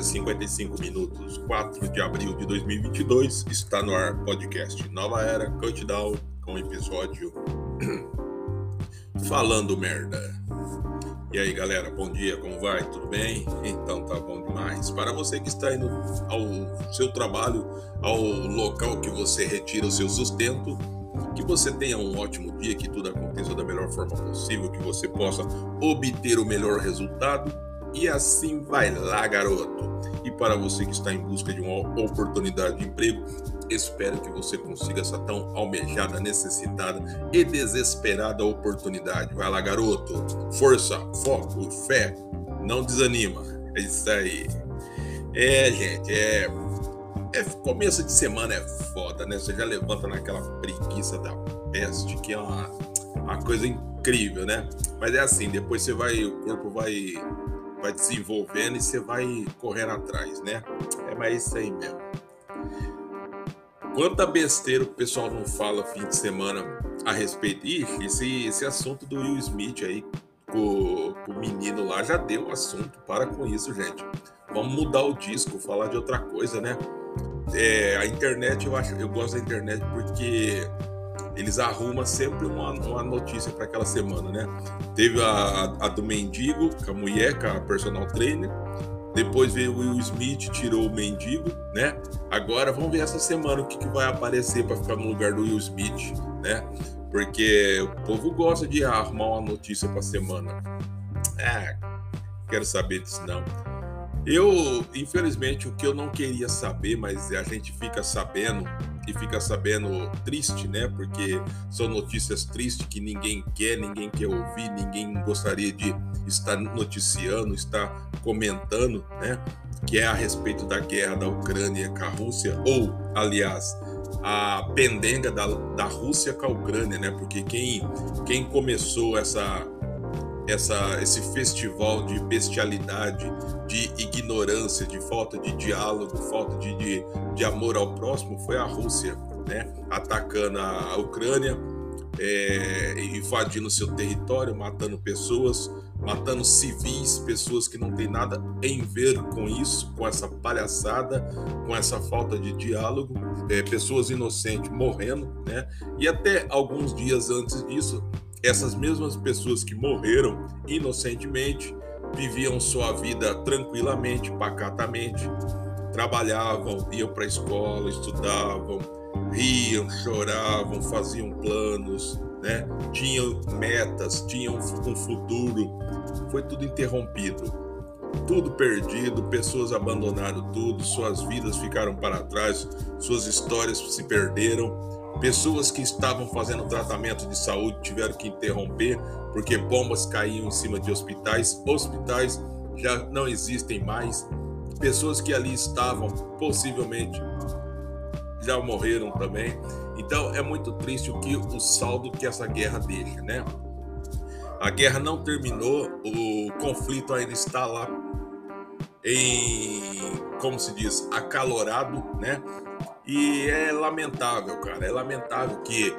horas e 55 minutos, 4 de abril de 2022, está no ar podcast Nova Era Countdown com episódio Falando Merda. E aí galera, bom dia, como vai? Tudo bem? Então tá bom demais. Para você que está indo ao seu trabalho, ao local que você retira o seu sustento, que você tenha um ótimo dia, que tudo aconteça da melhor forma possível, que você possa obter o melhor resultado e assim vai lá, garoto. E para você que está em busca de uma oportunidade de emprego, espero que você consiga essa tão almejada, necessitada e desesperada oportunidade. Vai lá, garoto. Força, foco, fé. Não desanima. É isso aí. É, gente, é. É começo de semana é foda, né? Você já levanta naquela preguiça da peste, que é uma, uma coisa incrível, né? Mas é assim, depois você vai, o corpo vai vai desenvolvendo e você vai correndo atrás, né? É mais isso aí mesmo. Quanta besteira o pessoal não fala fim de semana a respeito. Ixi, esse, esse assunto do Will Smith aí com, com o menino lá já deu assunto. Para com isso, gente. Vamos mudar o disco, falar de outra coisa, né? É, a internet, eu acho, eu gosto da internet porque eles arrumam sempre uma, uma notícia para aquela semana, né? Teve a, a, do mendigo, com a mulher, com a personal trainer. Depois veio o Will Smith, tirou o mendigo, né? Agora vamos ver essa semana o que, que vai aparecer para ficar no lugar do Will Smith, né? Porque o povo gosta de arrumar uma notícia para semana. É, quero saber disso não. Eu, infelizmente, o que eu não queria saber, mas a gente fica sabendo e fica sabendo triste, né? Porque são notícias tristes que ninguém quer, ninguém quer ouvir, ninguém gostaria de estar noticiando, estar comentando, né? Que é a respeito da guerra da Ucrânia com a Rússia, ou, aliás, a pendenga da, da Rússia com a Ucrânia, né? Porque quem, quem começou essa essa, esse festival de bestialidade, de ignorância, de falta de diálogo, falta de, de, de amor ao próximo foi a Rússia, né? Atacando a Ucrânia, é, invadindo seu território, matando pessoas, matando civis, pessoas que não têm nada em ver com isso, com essa palhaçada, com essa falta de diálogo, é, pessoas inocentes morrendo, né? E até alguns dias antes disso, essas mesmas pessoas que morreram inocentemente viviam sua vida tranquilamente, pacatamente, trabalhavam, iam para a escola, estudavam, riam, choravam, faziam planos, né? tinham metas, tinham um futuro. Foi tudo interrompido, tudo perdido, pessoas abandonaram tudo, suas vidas ficaram para trás, suas histórias se perderam Pessoas que estavam fazendo tratamento de saúde tiveram que interromper porque bombas caíam em cima de hospitais. Hospitais já não existem mais. Pessoas que ali estavam possivelmente já morreram também. Então é muito triste o que o saldo que essa guerra deixa, né? A guerra não terminou, o conflito ainda está lá em, como se diz, acalorado, né? E é lamentável, cara. É lamentável que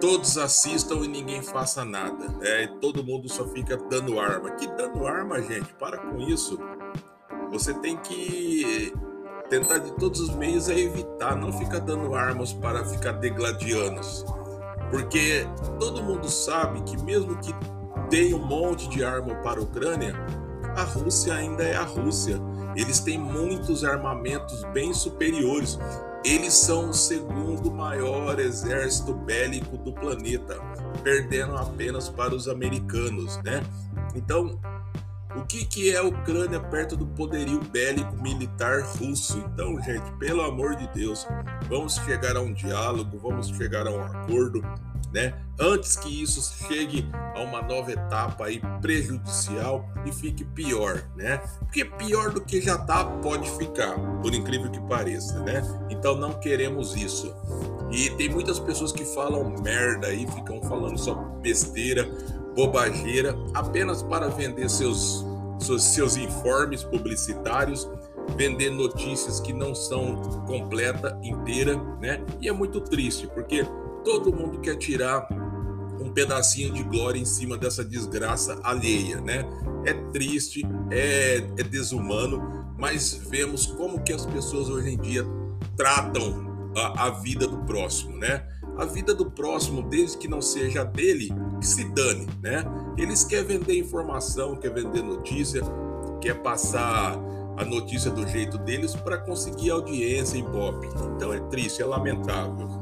todos assistam e ninguém faça nada. Né? Todo mundo só fica dando arma. Que dando arma, gente? Para com isso. Você tem que tentar de todos os meios é evitar, não ficar dando armas para ficar degladianos. Porque todo mundo sabe que mesmo que tenha um monte de arma para a Ucrânia, a Rússia ainda é a Rússia. Eles têm muitos armamentos bem superiores. Eles são o segundo maior exército bélico do planeta, perdendo apenas para os americanos, né? Então, o que, que é a Ucrânia perto do poderio bélico militar russo? Então, gente, pelo amor de Deus, vamos chegar a um diálogo, vamos chegar a um acordo, né? Antes que isso chegue a uma nova etapa aí prejudicial e fique pior, né? Porque pior do que já tá pode ficar, por incrível que pareça, né? Então não queremos isso. E tem muitas pessoas que falam merda aí, ficam falando só besteira, bobageira, apenas para vender seus seus, seus informes publicitários vender notícias que não são completa, inteira, né? E é muito triste, porque todo mundo quer tirar um pedacinho de glória em cima dessa desgraça alheia, né? É triste, é, é desumano, mas vemos como que as pessoas hoje em dia tratam a, a vida do próximo, né? A vida do próximo, desde que não seja dele, que se dane, né? Eles querem vender informação, quer vender notícia, quer passar a notícia do jeito deles para conseguir audiência e pop. Então é triste, é lamentável.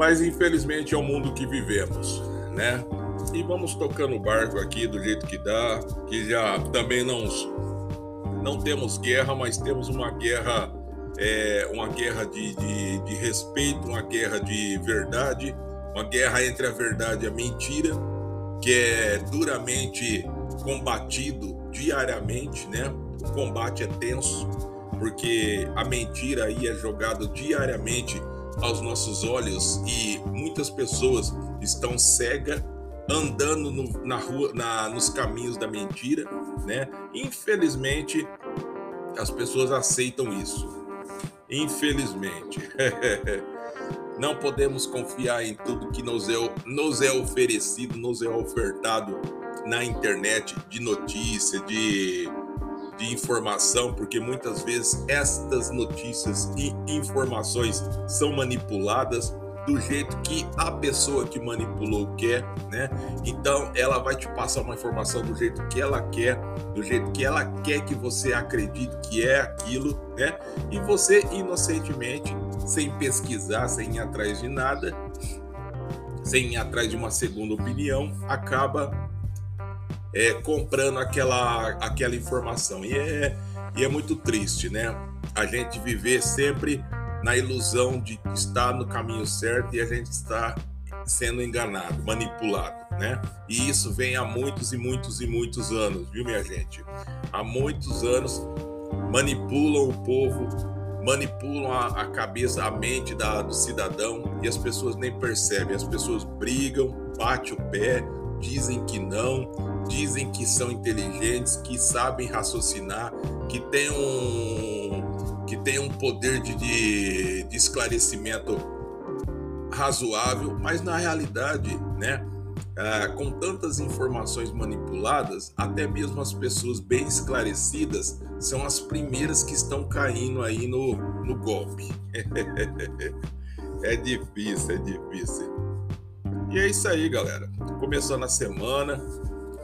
Mas infelizmente é o mundo que vivemos, né? E vamos tocando o barco aqui do jeito que dá, que já também não não temos guerra, mas temos uma guerra é, uma guerra de, de, de respeito, uma guerra de verdade, uma guerra entre a verdade e a mentira, que é duramente combatido diariamente, né? O combate é tenso, porque a mentira aí é jogada diariamente aos nossos olhos e muitas pessoas estão cegas andando no, na rua, na, nos caminhos da mentira, né? Infelizmente, as pessoas aceitam isso. Infelizmente. Não podemos confiar em tudo que nos é, nos é oferecido, nos é ofertado na internet de notícia, de, de informação, porque muitas vezes estas notícias e informações são manipuladas do jeito que a pessoa que manipulou quer, né? Então ela vai te passar uma informação do jeito que ela quer, do jeito que ela quer que você acredite que é aquilo, né? E você inocentemente, sem pesquisar, sem ir atrás de nada, sem ir atrás de uma segunda opinião, acaba é, comprando aquela, aquela informação. E é, e é muito triste, né? A gente viver sempre na ilusão de estar no caminho certo e a gente está sendo enganado, manipulado, né? E isso vem há muitos e muitos e muitos anos, viu, minha gente? Há muitos anos manipulam o povo, manipulam a, a cabeça, a mente da, do cidadão e as pessoas nem percebem. As pessoas brigam, batem o pé, dizem que não, dizem que são inteligentes, que sabem raciocinar, que têm um que tem um poder de, de, de esclarecimento razoável, mas na realidade, né, ah, com tantas informações manipuladas, até mesmo as pessoas bem esclarecidas são as primeiras que estão caindo aí no, no golpe. é difícil, é difícil. E é isso aí, galera. Começando a semana,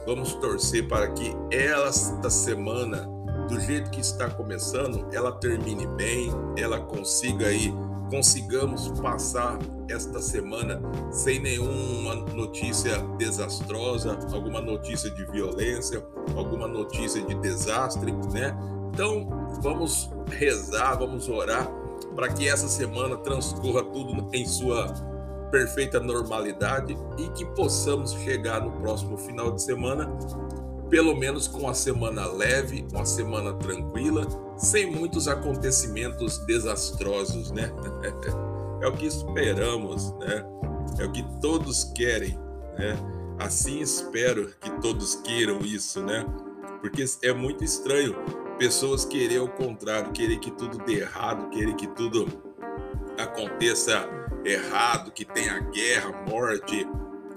vamos torcer para que esta semana do jeito que está começando, ela termine bem, ela consiga aí, consigamos passar esta semana sem nenhuma notícia desastrosa, alguma notícia de violência, alguma notícia de desastre, né? Então, vamos rezar, vamos orar para que essa semana transcorra tudo em sua perfeita normalidade e que possamos chegar no próximo final de semana pelo menos com uma semana leve, uma semana tranquila, sem muitos acontecimentos desastrosos, né? É o que esperamos, né? É o que todos querem, né? Assim espero que todos queiram isso, né? Porque é muito estranho pessoas querer o contrário, querer que tudo dê errado, querer que tudo aconteça errado, que tenha guerra, morte,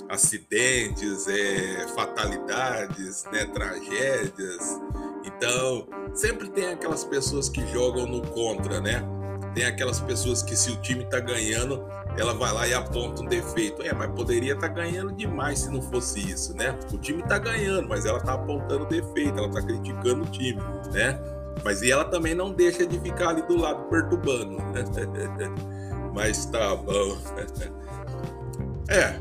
acidentes, é, fatalidades, né, tragédias. Então, sempre tem aquelas pessoas que jogam no contra, né? Tem aquelas pessoas que se o time tá ganhando, ela vai lá e aponta um defeito. É, mas poderia estar tá ganhando demais se não fosse isso, né? O time tá ganhando, mas ela tá apontando defeito, ela tá criticando o time, né? Mas e ela também não deixa de ficar ali do lado perturbando. mas tá bom. É,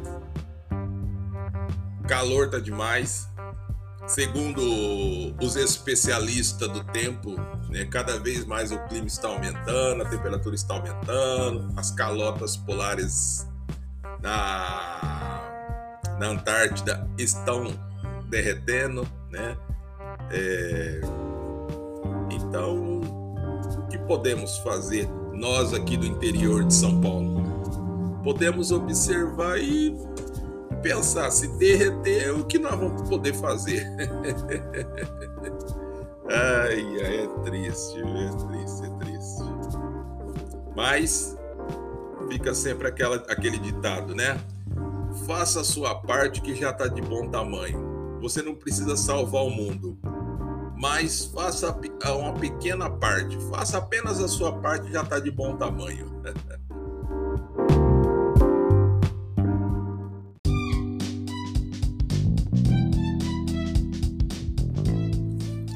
calor tá demais. Segundo os especialistas do tempo, né, cada vez mais o clima está aumentando, a temperatura está aumentando, as calotas polares na, na Antártida estão derretendo, né? É, então, o que podemos fazer nós aqui do interior de São Paulo? Podemos observar e pensar, se derreter, o que nós vamos poder fazer? ai, ai, é triste, é triste, é triste. Mas fica sempre aquela, aquele ditado, né? Faça a sua parte que já está de bom tamanho. Você não precisa salvar o mundo, mas faça uma pequena parte. Faça apenas a sua parte já está de bom tamanho.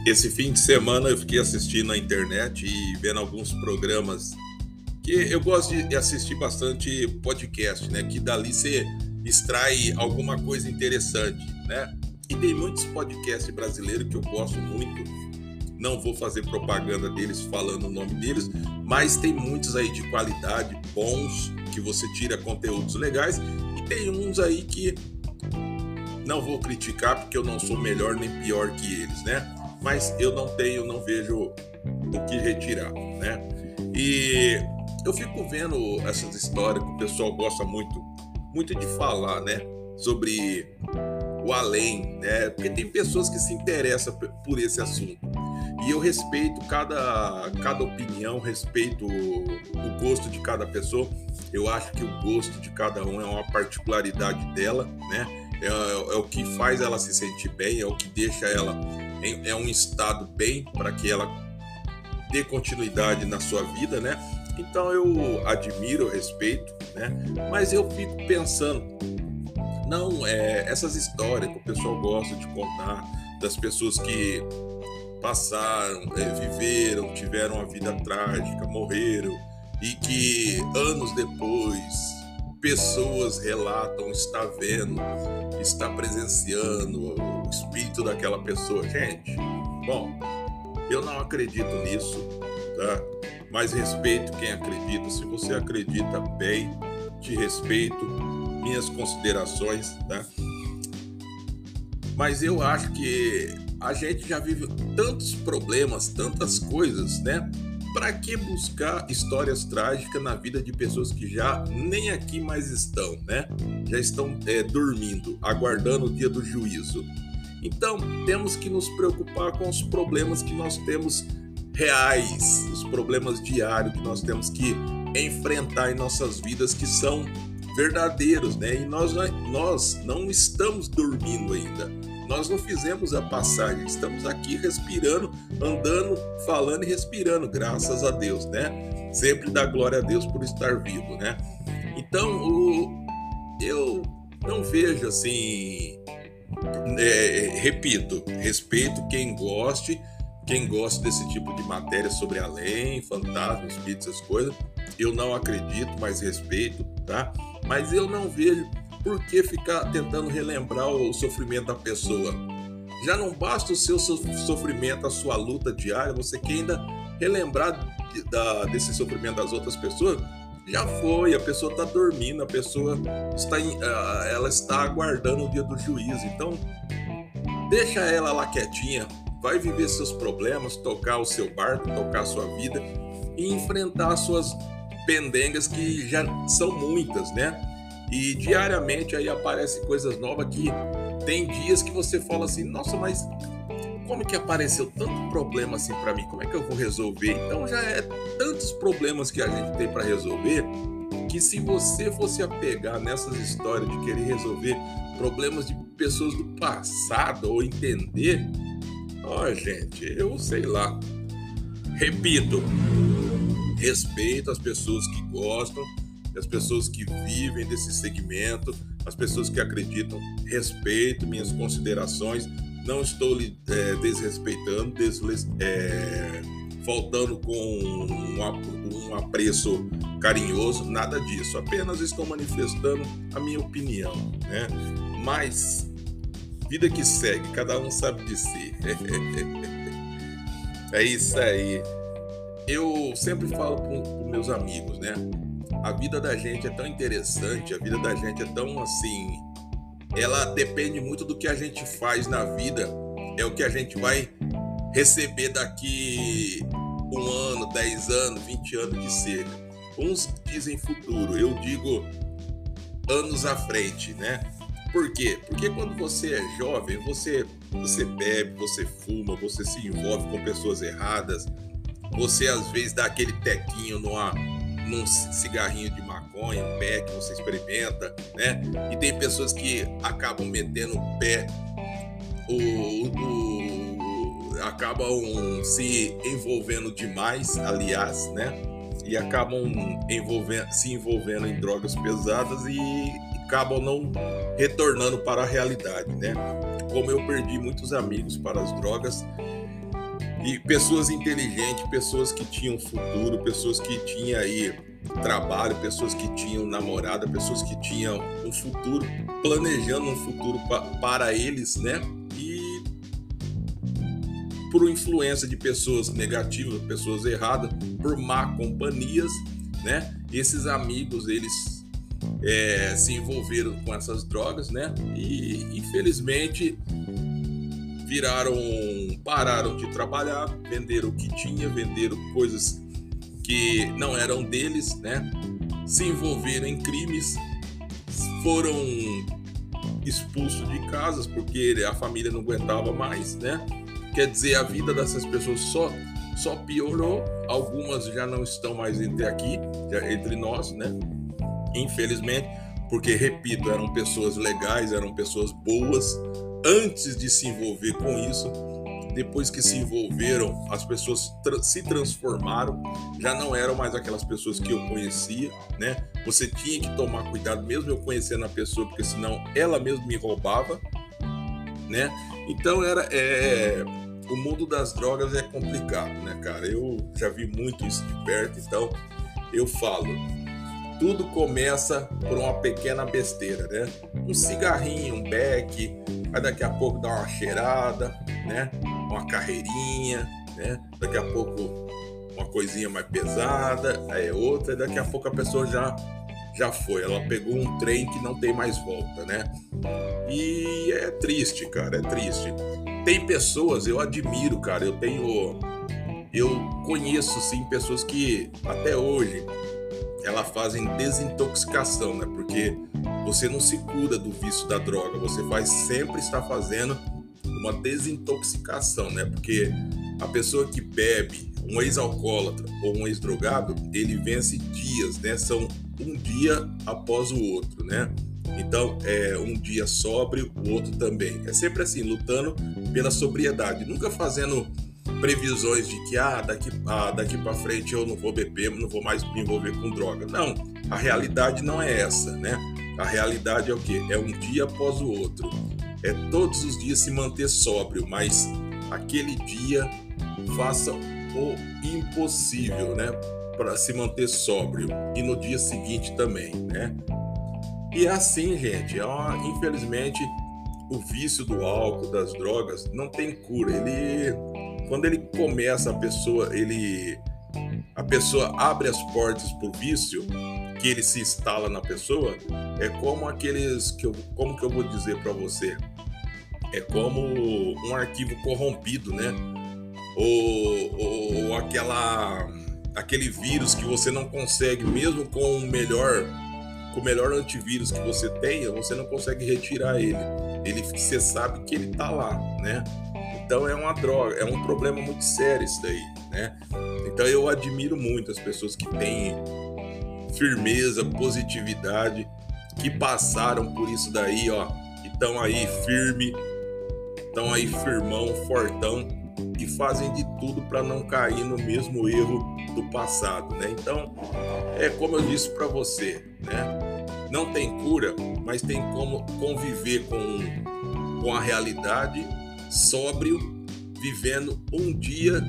Esse fim de semana eu fiquei assistindo na internet e vendo alguns programas que eu gosto de assistir bastante podcast, né? Que dali você extrai alguma coisa interessante, né? E tem muitos podcasts brasileiros que eu gosto muito. Não vou fazer propaganda deles falando o nome deles, mas tem muitos aí de qualidade, bons, que você tira conteúdos legais, e tem uns aí que não vou criticar porque eu não sou melhor nem pior que eles, né? mas eu não tenho, não vejo o que retirar, né? E eu fico vendo essas histórias que o pessoal gosta muito, muito de falar, né? Sobre o além, né? Porque tem pessoas que se interessam por esse assunto. E eu respeito cada, cada opinião, respeito o gosto de cada pessoa. Eu acho que o gosto de cada um é uma particularidade dela, né? É, é o que faz ela se sentir bem, é o que deixa ela é um estado bem para que ela dê continuidade na sua vida, né? Então eu admiro, respeito, né? Mas eu fico pensando, não, é, essas histórias que o pessoal gosta de contar das pessoas que passaram, é, viveram, tiveram uma vida trágica, morreram e que anos depois pessoas relatam estar vendo, estar presenciando o espírito daquela pessoa. Gente, bom, eu não acredito nisso, tá? Mas respeito quem acredita. Se você acredita bem, te respeito, minhas considerações, tá? Mas eu acho que a gente já vive tantos problemas, tantas coisas, né? Para que buscar histórias trágicas na vida de pessoas que já nem aqui mais estão, né? Já estão é, dormindo, aguardando o dia do juízo. Então, temos que nos preocupar com os problemas que nós temos reais, os problemas diários que nós temos que enfrentar em nossas vidas que são verdadeiros, né? E nós, nós não estamos dormindo ainda. Nós não fizemos a passagem, estamos aqui respirando, andando, falando e respirando, graças a Deus, né? Sempre dá glória a Deus por estar vivo, né? Então, o, eu não vejo assim. É, repito, respeito quem goste, quem gosta desse tipo de matéria sobre além, fantasma, espíritos, essas coisas. Eu não acredito, mas respeito, tá? Mas eu não vejo por que ficar tentando relembrar o sofrimento da pessoa? Já não basta o seu sofrimento, a sua luta diária, você quer ainda relembrar de, da, desse sofrimento das outras pessoas? Já foi, a pessoa está dormindo, a pessoa está, em, ela está aguardando o dia do juízo. Então, deixa ela lá quietinha, vai viver seus problemas, tocar o seu barco, tocar a sua vida e enfrentar suas pendengas que já são muitas, né? E diariamente aí aparecem coisas novas que tem dias que você fala assim, nossa, mas como que apareceu tanto problema assim para mim? Como é que eu vou resolver? Então já é tantos problemas que a gente tem para resolver que se você fosse apegar nessas histórias de querer resolver problemas de pessoas do passado ou entender, ó, oh, gente, eu sei lá. Repito, respeito as pessoas que gostam, as pessoas que vivem desse segmento, as pessoas que acreditam. Respeito minhas considerações, não estou lhe é, desrespeitando, desles, é, faltando com um, um apreço carinhoso, nada disso. Apenas estou manifestando a minha opinião, né? Mas vida que segue, cada um sabe de si. é isso aí. Eu sempre falo com meus amigos, né? a vida da gente é tão interessante, a vida da gente é tão assim. Ela depende muito do que a gente faz na vida, é o que a gente vai receber daqui um ano, dez anos, vinte anos de ser. Uns dizem futuro, eu digo anos à frente, né? Por quê? Porque quando você é jovem, você, você bebe, você fuma, você se envolve com pessoas erradas, você às vezes dá aquele tequinho numa, num cigarrinho de maconha, um pé que você experimenta, né? E tem pessoas que acabam metendo o pé, o, o acabam se envolvendo demais, aliás, né? E acabam envolvendo, se envolvendo em drogas pesadas e acabam não retornando para a realidade, né? Como eu perdi muitos amigos para as drogas e pessoas inteligentes, pessoas que tinham futuro, pessoas que tinham aí trabalho, pessoas que tinham namorada, pessoas que tinham um futuro, planejando um futuro pa para eles, né? E por influência de pessoas negativas, pessoas erradas, por má companhias, né? Esses amigos, eles é, se envolveram com essas drogas, né? E infelizmente viraram, pararam de trabalhar, venderam o que tinha, venderam coisas que não eram deles, né? Se envolveram em crimes, foram expulsos de casas porque a família não aguentava mais, né? Quer dizer, a vida dessas pessoas só só piorou. Algumas já não estão mais entre aqui, entre nós, né? Infelizmente, porque repito, eram pessoas legais, eram pessoas boas antes de se envolver com isso depois que se envolveram, as pessoas tra se transformaram, já não eram mais aquelas pessoas que eu conhecia, né? Você tinha que tomar cuidado, mesmo eu conhecendo a pessoa, porque senão ela mesma me roubava, né? Então era é, o mundo das drogas é complicado, né, cara? Eu já vi muito isso de perto, então eu falo, tudo começa por uma pequena besteira, né? Um cigarrinho, um beck, aí daqui a pouco dá uma cheirada, né? Uma carreirinha, né? Daqui a pouco uma coisinha mais pesada, aí é outra, e daqui a pouco a pessoa já já foi, ela pegou um trem que não tem mais volta, né? E é triste, cara, é triste. Tem pessoas, eu admiro, cara, eu tenho eu conheço sim pessoas que até hoje elas fazem desintoxicação, né? Porque você não se cura do vício da droga, você vai sempre estar fazendo uma desintoxicação, né? Porque a pessoa que bebe, um ex-alcoólatra ou um ex-drogado, ele vence dias, né? São um dia após o outro, né? Então, é um dia sóbrio, o outro também. É sempre assim, lutando pela sobriedade, nunca fazendo previsões de que ah, daqui, ah, daqui para frente eu não vou beber, não vou mais me envolver com droga. Não, a realidade não é essa, né? A realidade é o que? É um dia após o outro. É todos os dias se manter sóbrio, mas aquele dia faça o impossível, né? Para se manter sóbrio. E no dia seguinte também, né? E é assim, gente, é infelizmente, o vício do álcool, das drogas, não tem cura. Ele quando ele começa a pessoa, ele a pessoa abre as portas para o vício que ele se instala na pessoa, é como aqueles que eu, como que eu vou dizer para você? É como um arquivo corrompido, né? Ou, ou, ou aquela aquele vírus que você não consegue, mesmo com o melhor com o melhor antivírus que você tenha, você não consegue retirar ele. Ele você sabe que ele tá lá, né? Então é uma droga, é um problema muito sério isso daí, né? Então eu admiro muito as pessoas que têm firmeza, positividade, que passaram por isso daí, ó, e estão aí firme, estão aí firmão, fortão e fazem de tudo para não cair no mesmo erro do passado, né? Então, é como eu disse para você, né? Não tem cura, mas tem como conviver com, com a realidade sóbrio, vivendo um dia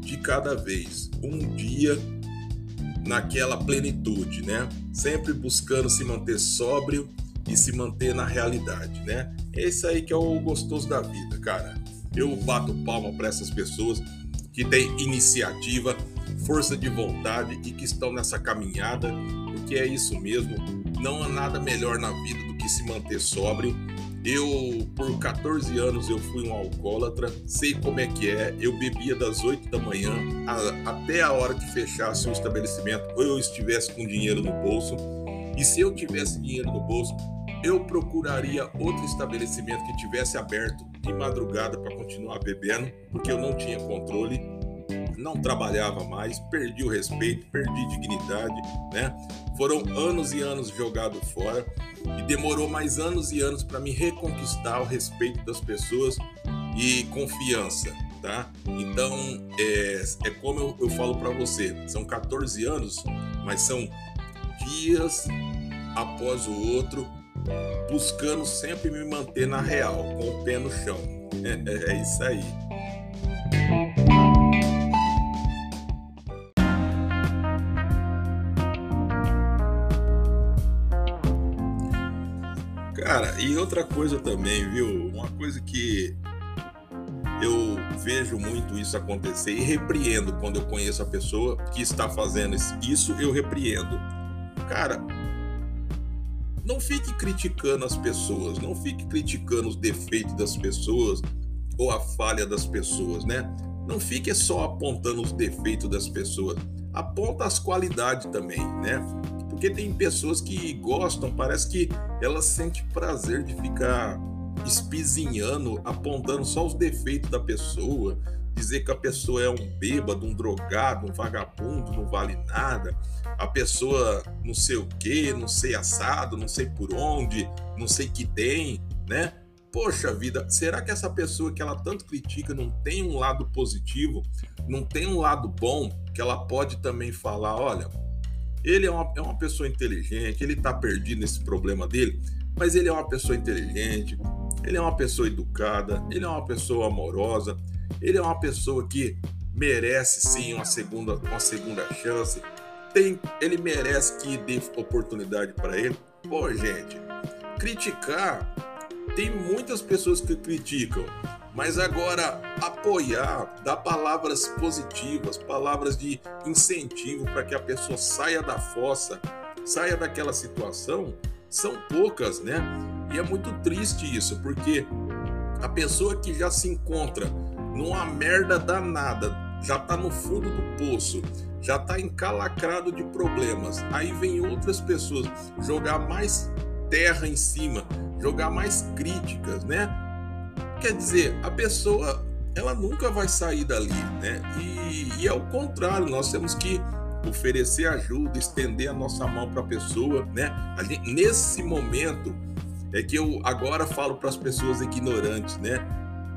de cada vez, um dia naquela plenitude, né? Sempre buscando se manter sóbrio e se manter na realidade, né? Esse aí que é o gostoso da vida, cara. Eu bato palma para essas pessoas que têm iniciativa, força de vontade e que estão nessa caminhada, porque é isso mesmo. Não há nada melhor na vida do que se manter sóbrio eu, por 14 anos, eu fui um alcoólatra, sei como é que é. Eu bebia das 8 da manhã a, até a hora que fechasse o estabelecimento, ou eu estivesse com dinheiro no bolso. E se eu tivesse dinheiro no bolso, eu procuraria outro estabelecimento que tivesse aberto de madrugada para continuar bebendo, porque eu não tinha controle não trabalhava mais, perdi o respeito, perdi dignidade, né? Foram anos e anos jogado fora e demorou mais anos e anos para me reconquistar o respeito das pessoas e confiança. tá? Então, é, é como eu, eu falo para você, são 14 anos, mas são dias após o outro, buscando sempre me manter na real, com o pé no chão. É, é isso aí. Cara, e outra coisa também, viu? Uma coisa que eu vejo muito isso acontecer e repreendo quando eu conheço a pessoa que está fazendo isso, eu repreendo. Cara, não fique criticando as pessoas, não fique criticando os defeitos das pessoas ou a falha das pessoas, né? Não fique só apontando os defeitos das pessoas, aponta as qualidades também, né? Porque tem pessoas que gostam, parece que elas sentem prazer de ficar espizinhando, apontando só os defeitos da pessoa, dizer que a pessoa é um bêbado, um drogado, um vagabundo, não vale nada, a pessoa não sei o que, não sei assado, não sei por onde, não sei que tem, né? Poxa vida, será que essa pessoa que ela tanto critica não tem um lado positivo, não tem um lado bom que ela pode também falar, olha, ele é uma, é uma pessoa inteligente, ele tá perdido nesse problema dele, mas ele é uma pessoa inteligente, ele é uma pessoa educada, ele é uma pessoa amorosa, ele é uma pessoa que merece sim uma segunda, uma segunda chance. Tem, ele merece que dê oportunidade para ele. Pô, gente, criticar tem muitas pessoas que criticam, mas agora apoiar, dar palavras positivas, palavras de incentivo para que a pessoa saia da fossa, saia daquela situação, são poucas, né? E é muito triste isso, porque a pessoa que já se encontra numa merda danada, já tá no fundo do poço, já tá encalacrado de problemas. Aí vem outras pessoas jogar mais terra em cima, jogar mais críticas, né? Quer dizer, a pessoa ela nunca vai sair dali, né? E, e é o contrário, nós temos que oferecer ajuda, estender a nossa mão para a pessoa, né? Gente, nesse momento é que eu agora falo para as pessoas ignorantes, né?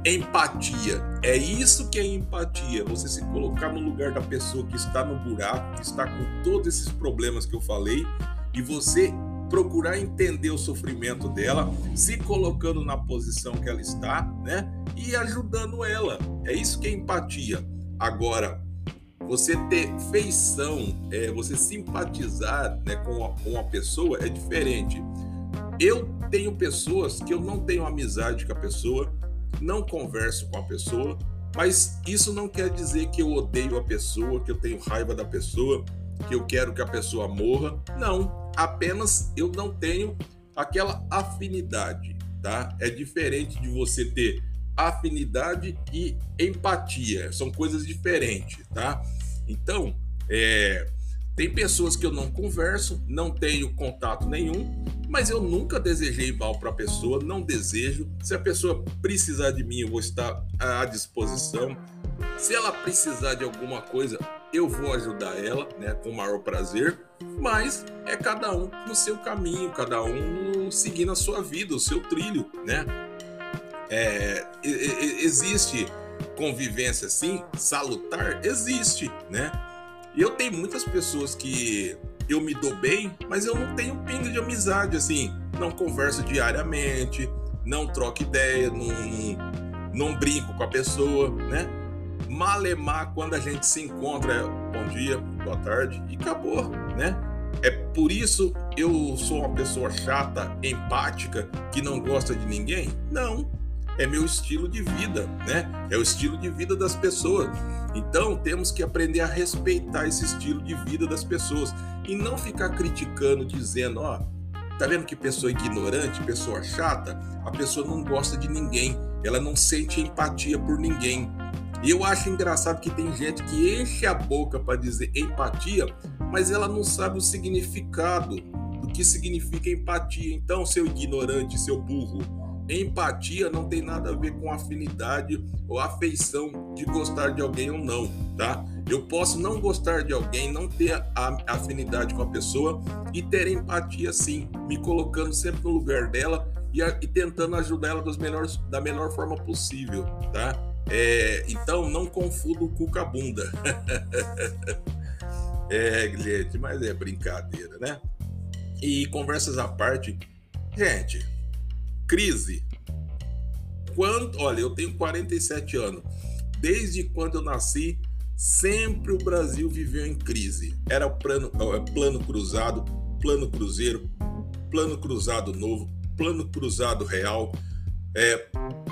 Empatia. É isso que é empatia. Você se colocar no lugar da pessoa que está no buraco, que está com todos esses problemas que eu falei, e você procurar entender o sofrimento dela, se colocando na posição que ela está, né? E ajudando ela. É isso que é empatia. Agora, você ter feição, é, você simpatizar né, com, a, com a pessoa é diferente. Eu tenho pessoas que eu não tenho amizade com a pessoa, não converso com a pessoa, mas isso não quer dizer que eu odeio a pessoa, que eu tenho raiva da pessoa, que eu quero que a pessoa morra. Não, apenas eu não tenho aquela afinidade, tá? É diferente de você ter afinidade e empatia. São coisas diferentes, tá? Então, é, tem pessoas que eu não converso, não tenho contato nenhum, mas eu nunca desejei mal para a pessoa, não desejo. Se a pessoa precisar de mim, eu vou estar à disposição. Se ela precisar de alguma coisa, eu vou ajudar ela, né, com o maior prazer. Mas é cada um no seu caminho, cada um seguindo a sua vida, o seu trilho, né? É, existe convivência assim, salutar, existe, né? E eu tenho muitas pessoas que eu me dou bem, mas eu não tenho pingo de amizade, assim, não converso diariamente, não troco ideia, não, não, não brinco com a pessoa, né? Malemar quando a gente se encontra, bom dia, boa tarde, e acabou, né? É por isso eu sou uma pessoa chata, empática, que não gosta de ninguém? Não, é meu estilo de vida, né? É o estilo de vida das pessoas. Então temos que aprender a respeitar esse estilo de vida das pessoas e não ficar criticando, dizendo, ó, tá vendo que pessoa ignorante, pessoa chata, a pessoa não gosta de ninguém, ela não sente empatia por ninguém. E eu acho engraçado que tem gente que enche a boca para dizer empatia, mas ela não sabe o significado do que significa empatia. Então, seu ignorante, seu burro, Empatia não tem nada a ver com afinidade ou afeição de gostar de alguém ou não, tá? Eu posso não gostar de alguém, não ter a afinidade com a pessoa e ter empatia sim, me colocando sempre no lugar dela e, e tentando ajudar ela melhores, da melhor forma possível, tá? É, então não confunda o cu com a bunda. é, gente, mas é brincadeira, né? E conversas à parte, gente, crise. Quando, olha, eu tenho 47 anos. Desde quando eu nasci, sempre o Brasil viveu em crise. Era plano, é, plano cruzado, plano cruzeiro, plano cruzado novo, plano cruzado real, é,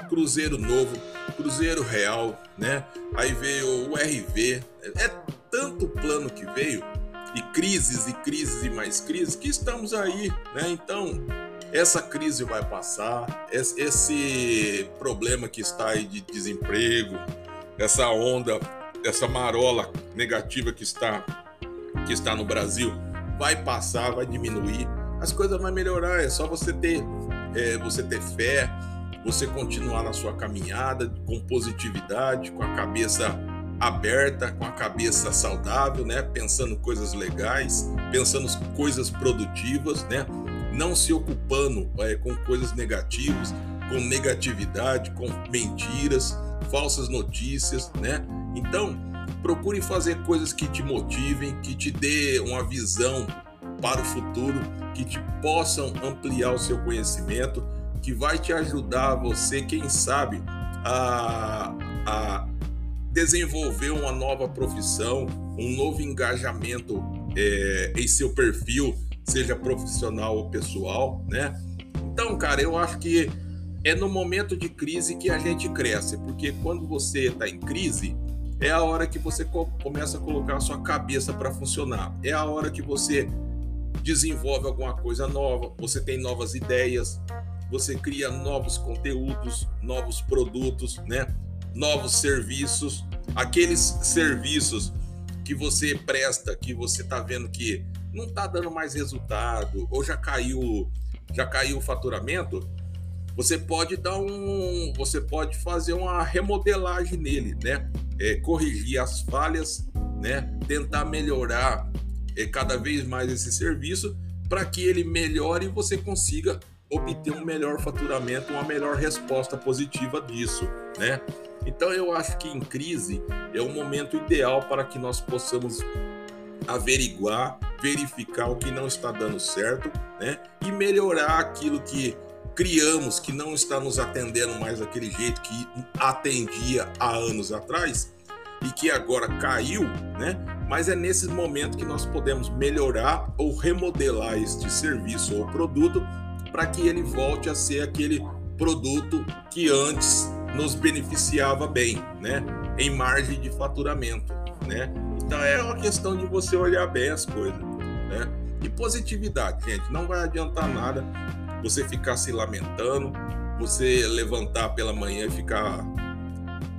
cruzeiro novo, cruzeiro real, né? Aí veio o RV, é tanto plano que veio e crises e crises e mais crises que estamos aí, né? Então essa crise vai passar, esse problema que está aí de desemprego, essa onda essa marola negativa que está que está no Brasil vai passar, vai diminuir, as coisas vão melhorar. É só você ter é, você ter fé, você continuar na sua caminhada com positividade, com a cabeça aberta, com a cabeça saudável, né? Pensando coisas legais, pensando coisas produtivas, né? Não se ocupando é, com coisas negativas, com negatividade, com mentiras, falsas notícias, né? Então, procure fazer coisas que te motivem, que te dê uma visão para o futuro, que te possam ampliar o seu conhecimento, que vai te ajudar você, quem sabe, a, a desenvolver uma nova profissão, um novo engajamento é, em seu perfil, seja profissional ou pessoal, né? Então, cara, eu acho que é no momento de crise que a gente cresce, porque quando você está em crise, é a hora que você começa a colocar a sua cabeça para funcionar. É a hora que você desenvolve alguma coisa nova, você tem novas ideias, você cria novos conteúdos, novos produtos, né? Novos serviços, aqueles serviços que você presta, que você está vendo que não está dando mais resultado ou já caiu, já caiu o faturamento, você pode dar um, você pode fazer uma remodelagem nele, né? É, corrigir as falhas, né? Tentar melhorar é, cada vez mais esse serviço para que ele melhore e você consiga obter um melhor faturamento, uma melhor resposta positiva disso, né? Então eu acho que em crise é o momento ideal para que nós possamos averiguar, verificar o que não está dando certo, né? E melhorar aquilo que criamos que não está nos atendendo mais daquele jeito que atendia há anos atrás e que agora caiu, né? Mas é nesse momento que nós podemos melhorar ou remodelar este serviço ou produto para que ele volte a ser aquele produto que antes nos beneficiava bem, né? Em margem de faturamento, né? Então é uma questão de você olhar bem as coisas, né? E positividade, gente, não vai adiantar nada você ficar se lamentando, você levantar pela manhã e ficar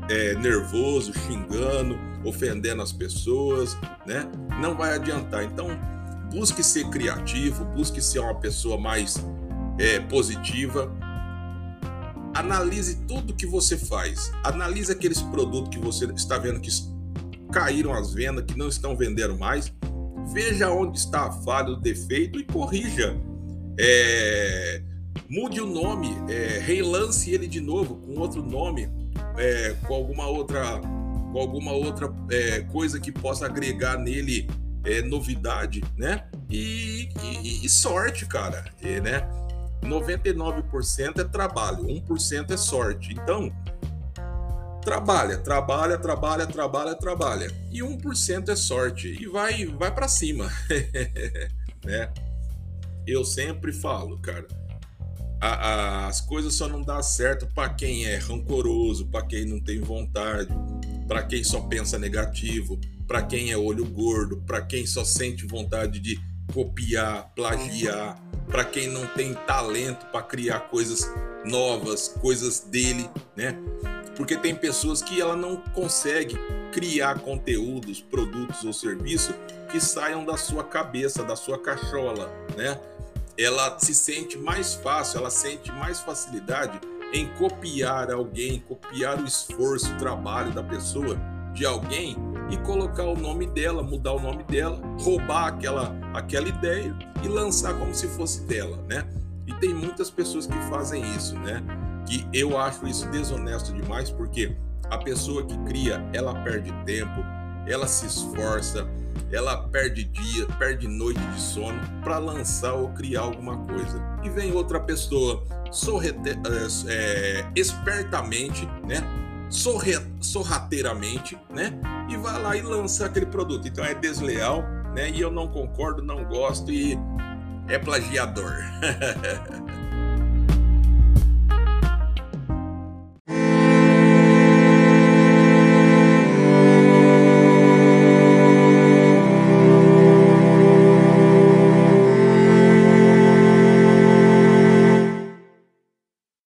é, nervoso, xingando, ofendendo as pessoas, né? Não vai adiantar. Então, busque ser criativo, busque ser uma pessoa mais é, positiva. Analise tudo que você faz. Analise aqueles produtos que você está vendo que caíram as vendas, que não estão vendendo mais. Veja onde está a falha, o defeito e corrija é, mude o nome, é, relance ele de novo com outro nome, é, com alguma outra, com alguma outra é, coisa que possa agregar nele é, novidade, né? E, e, e sorte, cara, né? 99% é trabalho, 1% é sorte. Então, trabalha, trabalha, trabalha, trabalha, trabalha. E 1% é sorte e vai vai para cima, né? eu sempre falo, cara, a, a, as coisas só não dá certo para quem é rancoroso, para quem não tem vontade, para quem só pensa negativo, para quem é olho gordo, para quem só sente vontade de copiar, plagiar, para quem não tem talento para criar coisas novas, coisas dele, né? Porque tem pessoas que ela não consegue criar conteúdos, produtos ou serviços que saiam da sua cabeça, da sua cachola, né? Ela se sente mais fácil, ela sente mais facilidade em copiar alguém, copiar o esforço, o trabalho da pessoa, de alguém e colocar o nome dela, mudar o nome dela, roubar aquela, aquela ideia e lançar como se fosse dela, né? E tem muitas pessoas que fazem isso, né? Que eu acho isso desonesto demais, porque A pessoa que cria, ela perde tempo, ela se esforça, ela perde dia, perde noite de sono para lançar ou criar alguma coisa. E vem outra pessoa sorrete, é, espertamente, né? Sorrateiramente, né? E vai lá e lança aquele produto. Então é desleal, né? E eu não concordo, não gosto e é plagiador.